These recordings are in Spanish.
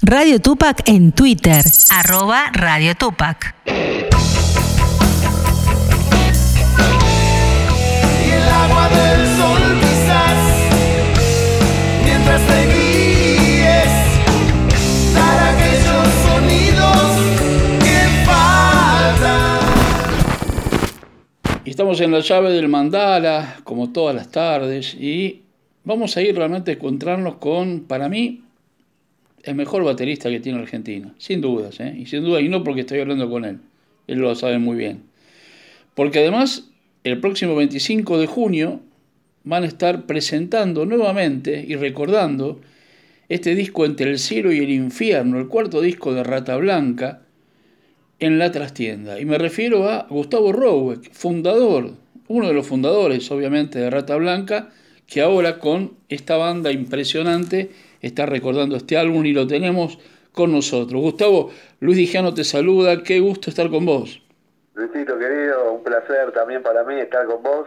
Radio Tupac en Twitter, arroba Radio Tupac. Y el agua del sol quizás, mientras te guíes, para aquellos sonidos que faltan. Estamos en la llave del mandala, como todas las tardes, y vamos a ir realmente a encontrarnos con, para mí, el mejor baterista que tiene Argentina, sin dudas, ¿eh? y sin duda, y no porque estoy hablando con él, él lo sabe muy bien. Porque además, el próximo 25 de junio van a estar presentando nuevamente y recordando este disco Entre el cielo y el infierno, el cuarto disco de Rata Blanca, en la trastienda. Y me refiero a Gustavo Roweck, fundador, uno de los fundadores, obviamente, de Rata Blanca, que ahora con esta banda impresionante está recordando este álbum y lo tenemos con nosotros. Gustavo, Luis Dijano te saluda, qué gusto estar con vos. Luisito querido, un placer también para mí estar con vos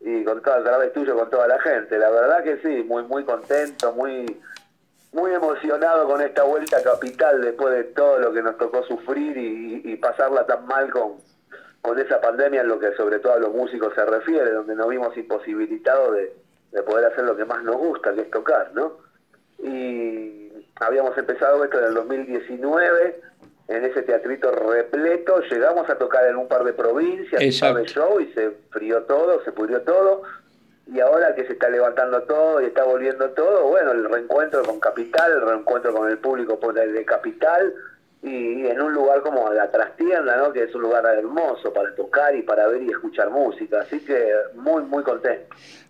y con todo a través tuyo con toda la gente. La verdad que sí, muy muy contento, muy muy emocionado con esta vuelta a capital después de todo lo que nos tocó sufrir y, y pasarla tan mal con, con esa pandemia en lo que sobre todo a los músicos se refiere, donde nos vimos imposibilitados de, de poder hacer lo que más nos gusta, que es tocar, ¿no? Y habíamos empezado esto en el 2019 en ese teatrito repleto, llegamos a tocar en un par de provincias, un par de Exacto. show y se frió todo, se pudrió todo. Y ahora que se está levantando todo y está volviendo todo, bueno, el reencuentro con Capital, el reencuentro con el público de Capital y en un lugar como la trastienda, ¿no? Que es un lugar hermoso para tocar y para ver y escuchar música. Así que muy, muy contento.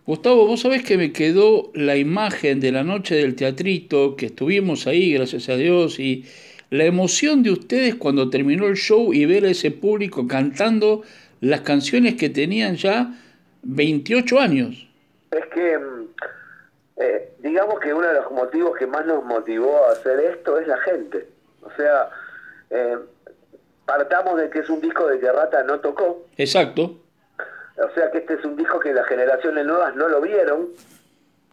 Gustavo, vos sabés que me quedó la imagen de la noche del teatrito, que estuvimos ahí, gracias a Dios, y la emoción de ustedes cuando terminó el show y ver a ese público cantando las canciones que tenían ya 28 años. Es que, mm, eh, digamos que uno de los motivos que más nos motivó a hacer esto es la gente. O sea, eh, partamos de que es un disco de que Rata no tocó. Exacto. O sea que este es un disco que las generaciones nuevas no lo vieron.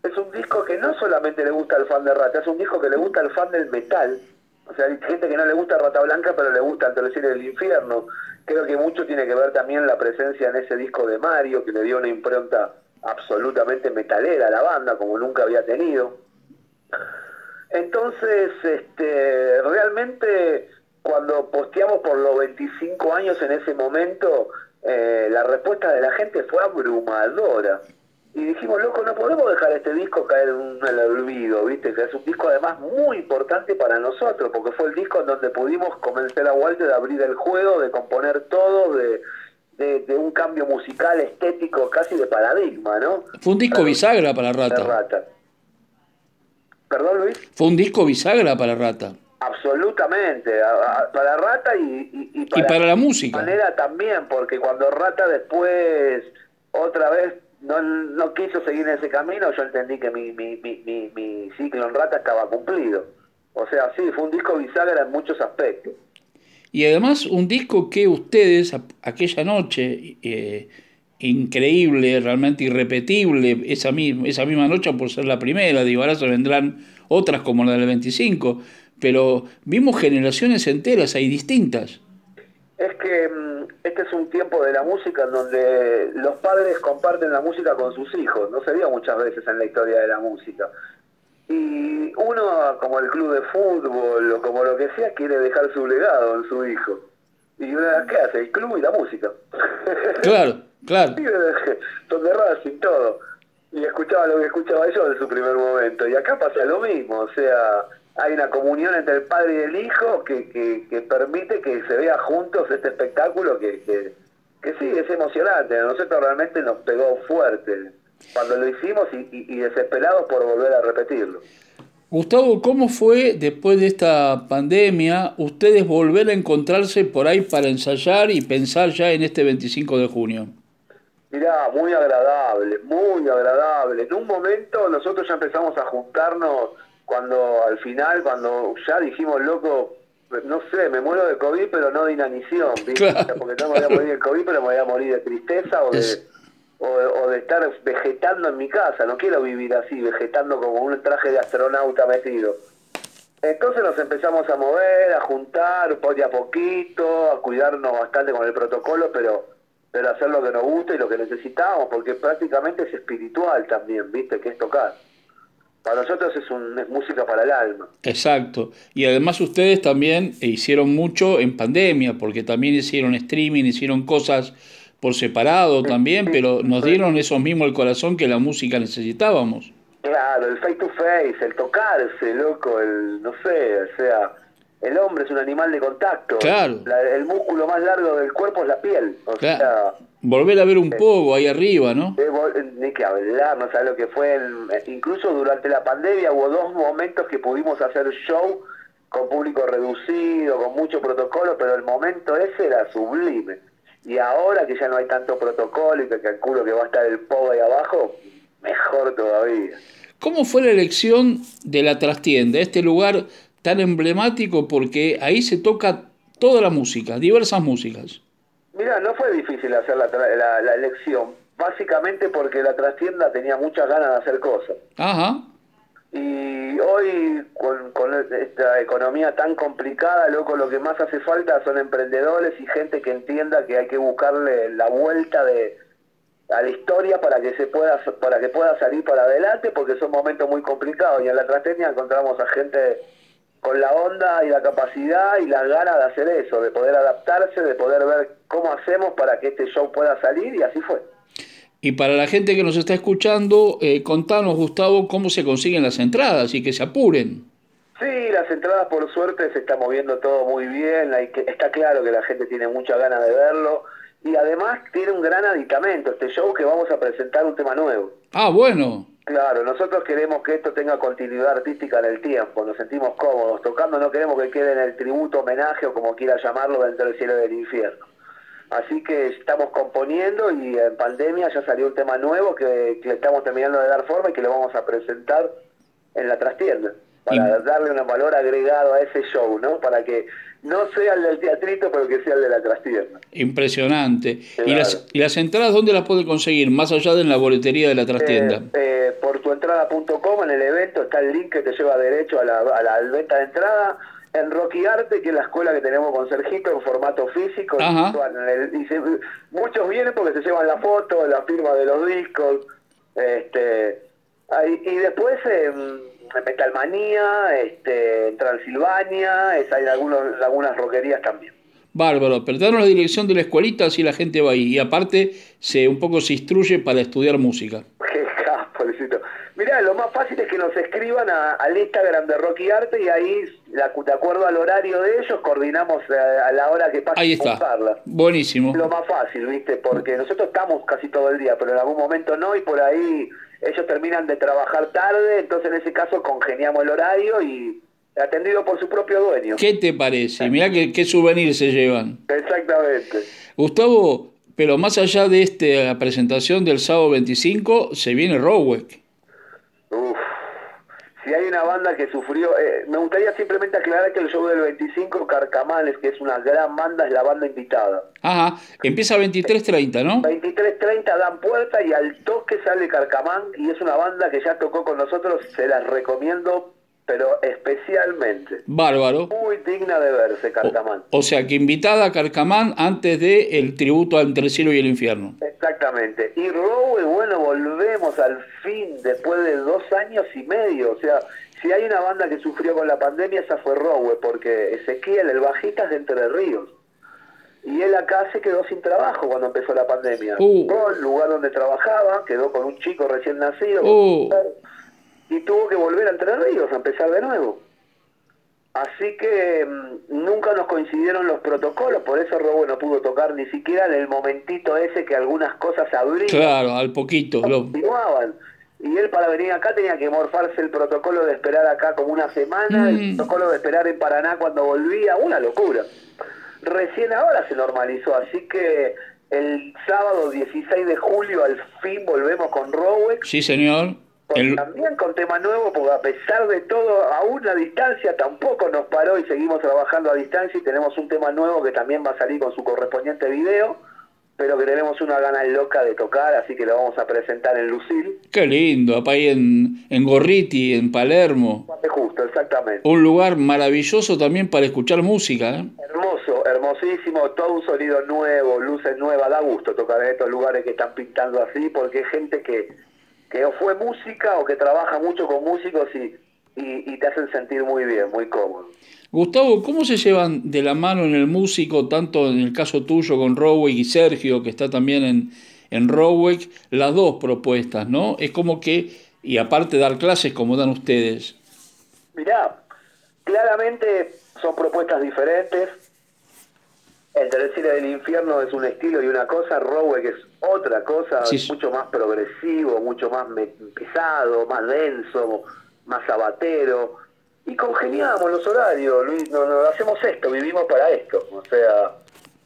Es un disco que no solamente le gusta al fan de Rata, es un disco que le gusta al fan del metal. O sea, hay gente que no le gusta Rata Blanca, pero le gusta Entre el cielo y el infierno. Creo que mucho tiene que ver también la presencia en ese disco de Mario, que le dio una impronta absolutamente metalera a la banda, como nunca había tenido. Entonces, este, realmente cuando posteamos por los 25 años en ese momento, eh, la respuesta de la gente fue abrumadora. Y dijimos, loco, no podemos dejar este disco caer en el olvido, ¿viste? Que es un disco además muy importante para nosotros, porque fue el disco en donde pudimos convencer a Walter de abrir el juego, de componer todo, de, de, de un cambio musical, estético, casi de paradigma, ¿no? Fue un disco bisagra para Rata. Rata. ¿Perdón, Luis? Fue un disco bisagra para Rata. Absolutamente, a- a- para Rata y, y, Y para la música. manera también, porque cuando Rata después otra vez no, no quiso seguir en ese camino, yo entendí que mi, mi, mi, ciclo en Rata estaba cumplido. O sea, sí, fue un disco bisagra en muchos aspectos. Y además un disco que ustedes aquella noche, eh, increíble, realmente irrepetible, esa misma, esa misma noche por ser la primera, digo, ahora se vendrán otras como la del 25, pero vimos generaciones enteras ahí distintas. Es que mm, este es un tiempo de la música en donde los padres comparten la música con sus hijos. No se dio muchas veces en la historia de la música. Y uno, como el club de fútbol o como lo que sea, quiere dejar su legado en su hijo. ¿Y uno, qué hace? El club y la música. Claro, claro. Donde Racing, todo. Y escuchaba lo que escuchaba yo en su primer momento. Y acá pasa lo mismo. O sea, hay una comunión entre el padre y el hijo que, que, que permite que se vea juntos este espectáculo que, que, que sí, es emocionante. A nosotros realmente nos pegó fuerte cuando lo hicimos y, y, y desesperados por volver a repetirlo. Gustavo, ¿cómo fue después de esta pandemia ustedes volver a encontrarse por ahí para ensayar y pensar ya en este 25 de junio? Mirá, muy agradable, muy agradable. En un momento nosotros ya empezamos a juntarnos cuando al final, cuando ya dijimos, loco, no sé, me muero de COVID, pero no de inanición, ¿viste? Claro. Porque no me voy a morir de COVID, pero me voy a morir de tristeza o de, Es- o, o de estar vegetando en mi casa. No quiero vivir así, vegetando como un traje de astronauta metido. Entonces nos empezamos a mover, a juntar, poco a poquito, a cuidarnos bastante con el protocolo, pero pero hacer lo que nos gusta y lo que necesitamos, porque prácticamente es espiritual también, ¿viste? Que es tocar. Para nosotros es, un, es música para el alma. Exacto. Y además ustedes también hicieron mucho en pandemia, porque también hicieron streaming, hicieron cosas por separado también, pero nos dieron esos mismos el corazón que la música necesitábamos. Claro, el face to face, el tocarse, loco, el, no sé, o sea, el hombre es un animal de contacto. Claro. La- el músculo más largo del cuerpo es la piel. O Claro. sea, Volver a ver un poco ahí arriba, ¿no? ni que hablar, no sabes lo que fue. el- incluso durante la pandemia hubo dos momentos que pudimos hacer show con público reducido, con mucho protocolo, pero el momento ese era sublime. Y ahora que ya no hay tanto protocolo y que calculo que va a estar el pogo ahí abajo, mejor todavía. ¿Cómo fue la elección de la trastienda, este lugar tan emblemático? Porque ahí se toca toda la música, diversas músicas. Mira, no fue difícil hacer la, tra- la, la elección, básicamente porque la trastienda tenía muchas ganas de hacer cosas. Ajá. Y hoy, con, con esta economía tan complicada, loco, lo que más hace falta son emprendedores y gente que entienda que hay que buscarle la vuelta de a la historia para que se pueda para que pueda salir para adelante, porque son momentos muy complicados. Y en la trastienda encontramos a gente con la onda y la capacidad y las ganas de hacer eso, de poder adaptarse, de poder ver cómo hacemos para que este show pueda salir, y así fue. Y para la gente que nos está escuchando, eh, contanos, Gustavo, cómo se consiguen las entradas y que se apuren. Sí, las entradas por suerte se está moviendo todo muy bien, hay que, está claro que la gente tiene mucha ganas de verlo y además tiene un gran aditamento este show que vamos a presentar un tema nuevo. Ah, bueno. Claro, nosotros queremos que esto tenga continuidad artística en el tiempo, nos sentimos cómodos tocando, no queremos que quede en el tributo, homenaje o como quiera llamarlo dentro del cielo del infierno. Así que estamos componiendo y en pandemia ya salió un tema nuevo que, que estamos terminando de dar forma y que lo vamos a presentar en la trastienda para darle un valor agregado a ese show, ¿no? Para que no sea el del teatrito, pero que sea el de la trastienda. Impresionante. ¿Y, las, ¿Y las entradas dónde las puede conseguir? Más allá de en la boletería de la trastienda. Eh, eh, por tuentrada.com en el evento está el link que te lleva derecho a la, a la venta de entrada. En Rocky Arte, que es la escuela que tenemos con Sergito en formato físico. Ajá. En el- y se- muchos vienen porque se llevan la foto, la firma de los discos. Este, y después en Metalmanía, este, en Transilvania, es, hay algunos, algunas roquerías también. Bárbaro, pero la dirección de la escuelita así la gente va ahí. Y aparte se un poco se instruye para estudiar música. Qué capo, Luisito. Mirá, lo más fácil es que nos escriban a- al Instagram de Rocky Arte y ahí, la- de acuerdo al horario de ellos, coordinamos eh, a, la hora que pase Ahí a está. buscarla. Buenísimo. Lo más fácil, ¿viste? Porque nosotros estamos casi todo el día, pero en algún momento no, y por ahí ellos terminan de trabajar tarde, entonces en ese caso congeniamos el horario y atendido por su propio dueño. ¿Qué te parece? Mirá qué, qué souvenir se llevan. Exactamente. Gustavo, pero más allá de esta presentación del sábado 25, se viene Rowek. Si hay una banda que sufrió, eh, me gustaría simplemente aclarar que el show del 25, Carcamales, que es una gran banda, es la banda invitada. Ajá, empieza 23.30, ¿no? 23.30 dan puerta y al toque sale Carcamán y es una banda que ya tocó con nosotros, se las recomiendo, pero especialmente. Bárbaro. Muy digna de verse, Carcamán. O sea que invitada a Carcamán antes de el tributo entre el cielo y el infierno. Exactamente. Y Rowe, bueno, volvemos al fin después de dos años y medio. O sea, si hay una banda que sufrió con la pandemia, esa fue Rowe, porque Ezequiel, el bajista, es de Entre Ríos. Y él acá se quedó sin trabajo cuando empezó la pandemia. Uh. El lugar donde trabajaba, quedó con un chico recién nacido. Uh. Y tuvo que volver a Entre Ríos, a empezar de nuevo. Así que mm, nunca nos coincidieron los protocolos, por eso Robo no pudo tocar ni siquiera en el momentito ese que algunas cosas abrían Claro, al poquito. continuaban. Y él para venir acá tenía que morfarse el protocolo de esperar acá como una semana, el Mm. protocolo de esperar en Paraná cuando volvía, una locura. Recién ahora se normalizó, así que el sábado 16 de julio al fin volvemos con Rowex, Sí, señor. El- también con tema nuevo, porque a pesar de todo, aún a distancia tampoco nos paró y seguimos trabajando a distancia y tenemos un tema nuevo que también va a salir con su correspondiente video. pero que tenemos una gana loca de tocar, así que lo vamos a presentar en Lucil. Qué lindo, ahí en, en Gorriti, en Palermo. Justo, exactamente. Un lugar maravilloso también para escuchar música. ¿eh? Hermoso, hermosísimo, todo un sonido nuevo, luces nuevas, da gusto tocar en estos lugares que están pintando así, porque es gente que, que o fue música o que trabaja mucho con músicos y, y, y te hacen sentir muy bien, muy cómodo. Gustavo, ¿cómo se llevan de la mano en el músico, tanto en el caso tuyo con Rowek y Sergio, que está también en, en Rowek, las dos propuestas, ¿no? Es como que, y aparte dar clases como dan ustedes. Mirá, claramente son propuestas diferentes. El Cine del Infierno es un estilo y una cosa, Rowek es otra cosa, Sí, mucho más progresivo, mucho más me- pesado, más denso, más sabatero. Y congeniamos los horarios, Luis, no, no, hacemos esto, vivimos para esto. O sea,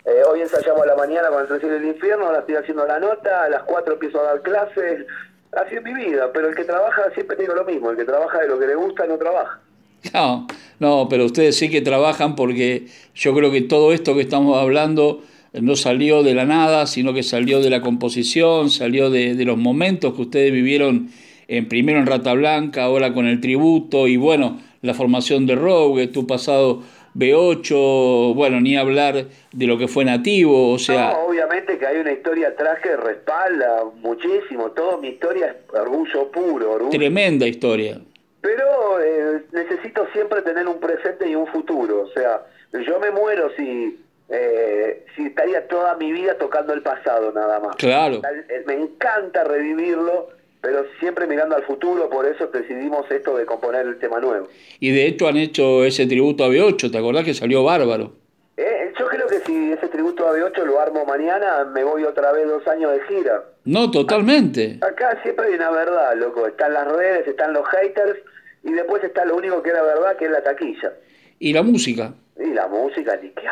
eh, hoy ensayamos a la mañana con el Cine del Infierno, ahora estoy haciendo la nota, a las 4 empiezo a dar clases. Así es mi vida, pero el que trabaja, siempre digo lo mismo, el que trabaja de lo que le gusta no trabaja. No, no, pero ustedes sí que trabajan porque yo creo que todo esto que estamos hablando no salió de la nada, sino que salió de la composición, salió de, de los momentos que ustedes vivieron en, primero en Rata Blanca, ahora con el tributo y bueno, la formación de Rogue, tu pasado B8, bueno, ni hablar de lo que fue nativo, o sea, No, obviamente que hay una historia atrás que respalda muchísimo. Toda mi historia es orgullo puro, orgullo. tremenda historia. Pero eh, necesito siempre tener un presente y un futuro. O sea, yo me muero si, eh, si estaría toda mi vida tocando el pasado nada más. Claro. Eh, Me encanta revivirlo, pero siempre mirando al futuro. Por eso decidimos esto de componer el tema nuevo. Y de hecho han hecho ese tributo a B8, ¿te acordás que salió bárbaro? Eh, yo creo que si ese tributo a B8 lo armo mañana, me voy otra vez dos años de gira. No, totalmente. Acá siempre hay una verdad, loco. Están las redes, están los haters y después está lo único que era verdad, que es la taquilla. Y la música. Y la música, ni que,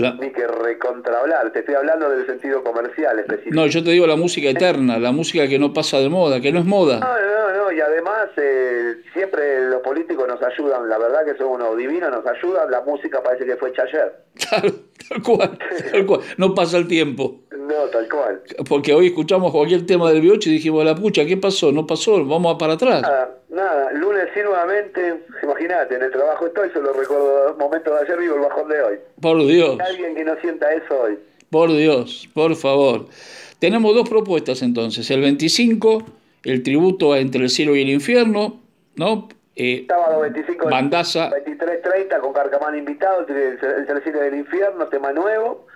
La- ni que recontrahablar. Te estoy hablando del sentido comercial específico. No, yo te digo la música eterna, la música que no pasa de moda, que no es moda. No, no, no, y además eh, siempre los políticos nos ayudan, la verdad que son unos divinos, nos ayudan, la música parece que fue hecha ayer. Claro, tal cual, tal cual. No pasa el tiempo. No, tal cual. Porque hoy escuchamos cualquier tema del B8 y dijimos, la pucha, ¿qué pasó? No pasó, vamos a para atrás. Nada, nada, lunes sí nuevamente, imagínate, en el trabajo estoy, solo recuerdo momentos de ayer, vivo el bajón de hoy. Por Dios, Alguien que no sienta eso hoy. por Dios, por favor. Tenemos dos propuestas entonces. El 25, el tributo Entre el cielo y el infierno, ¿no? Eh, Sábado 25 de- Bandaza. 23.30 con Carcamán invitado, el, el Celestino del Infierno, tema nuevo.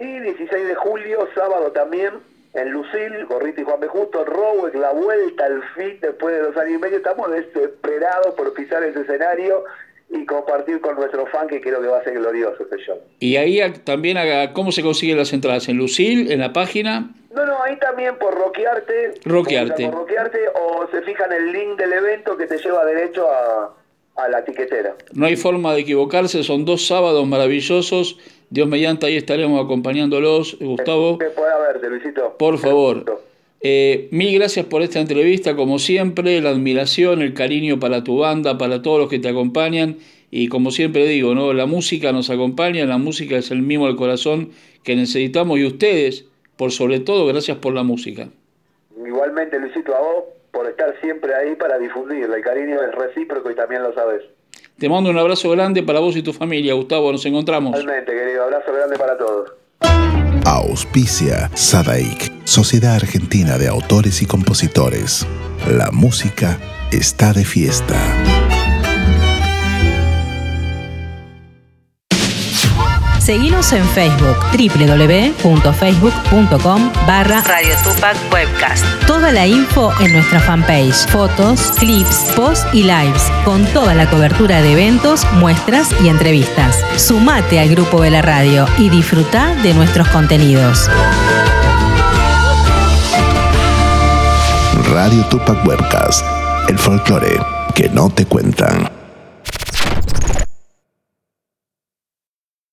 Y 16 de julio, sábado también, en Lucil, Gorrito y Juan B. Justo, Rowek, la vuelta al fin después de dos años y medio. Estamos desesperados por pisar ese escenario y compartir con nuestro fan que creo que va a ser glorioso este show. y ahí también, ¿cómo se consiguen las entradas? En Lucil, en la página. No, no, ahí también por Roquearte. Roquearte. Por Roquearte o se fijan el link del evento que te lleva derecho a, a la tiquetera. No hay forma de equivocarse, son dos sábados maravillosos. Dios mediante, ahí estaremos acompañándolos. Gustavo, Que pueda verte, Luisito. por favor. Eh, mil gracias por esta entrevista, como siempre, la admiración, el cariño para tu banda, para todos los que te acompañan. Y como siempre digo, ¿no? la música nos acompaña, la música es el mimo al corazón que necesitamos y ustedes, por sobre todo, gracias por la música. Igualmente, Luisito, a vos por estar siempre ahí para difundirla. El cariño es recíproco y también lo sabes. Te mando un abrazo grande para vos y tu familia, Gustavo, nos encontramos. Igualmente, querido. Abrazo grande para todos. Auspicia Sadaik, Sociedad Argentina de Autores y Compositores. La música está de fiesta. Seguinos en Facebook, www.facebook.com barra Radio Tupac Webcast. Toda la info en nuestra fanpage, fotos, clips, posts y lives, con toda la cobertura de eventos, muestras y entrevistas. Sumate al grupo de la radio y disfruta de nuestros contenidos. Radio Tupac Webcast, el folclore que no te cuentan.